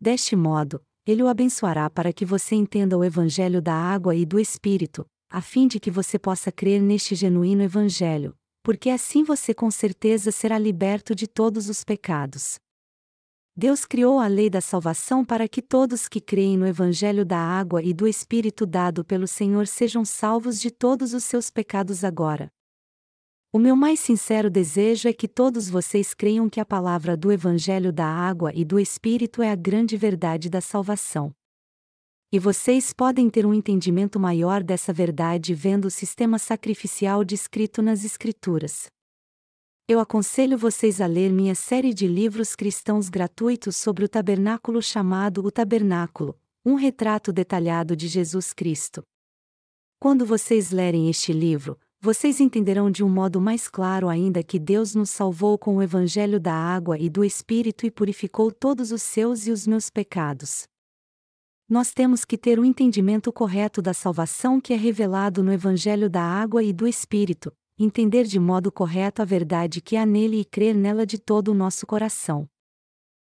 Deste modo, Ele o abençoará para que você entenda o Evangelho da água e do Espírito, a fim de que você possa crer neste genuíno Evangelho, porque assim você com certeza será liberto de todos os pecados. Deus criou a lei da salvação para que todos que creem no Evangelho da água e do Espírito dado pelo Senhor sejam salvos de todos os seus pecados agora. O meu mais sincero desejo é que todos vocês creiam que a palavra do Evangelho da água e do Espírito é a grande verdade da salvação. E vocês podem ter um entendimento maior dessa verdade vendo o sistema sacrificial descrito nas Escrituras. Eu aconselho vocês a ler minha série de livros cristãos gratuitos sobre o tabernáculo chamado O Tabernáculo um retrato detalhado de Jesus Cristo. Quando vocês lerem este livro, vocês entenderão de um modo mais claro ainda que Deus nos salvou com o Evangelho da água e do Espírito e purificou todos os seus e os meus pecados. Nós temos que ter o entendimento correto da salvação que é revelado no Evangelho da água e do Espírito, entender de modo correto a verdade que há nele e crer nela de todo o nosso coração.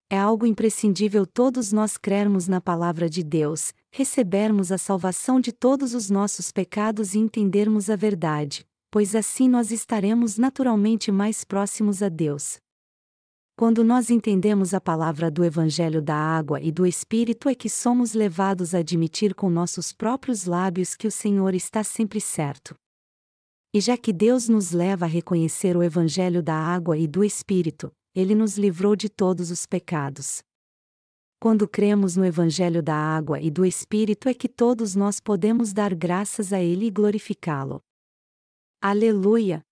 É algo imprescindível todos nós crermos na palavra de Deus, recebermos a salvação de todos os nossos pecados e entendermos a verdade, pois assim nós estaremos naturalmente mais próximos a Deus. Quando nós entendemos a palavra do Evangelho da água e do Espírito é que somos levados a admitir com nossos próprios lábios que o Senhor está sempre certo. E já que Deus nos leva a reconhecer o Evangelho da água e do Espírito, ele nos livrou de todos os pecados. Quando cremos no Evangelho da água e do Espírito é que todos nós podemos dar graças a Ele e glorificá-lo. Aleluia!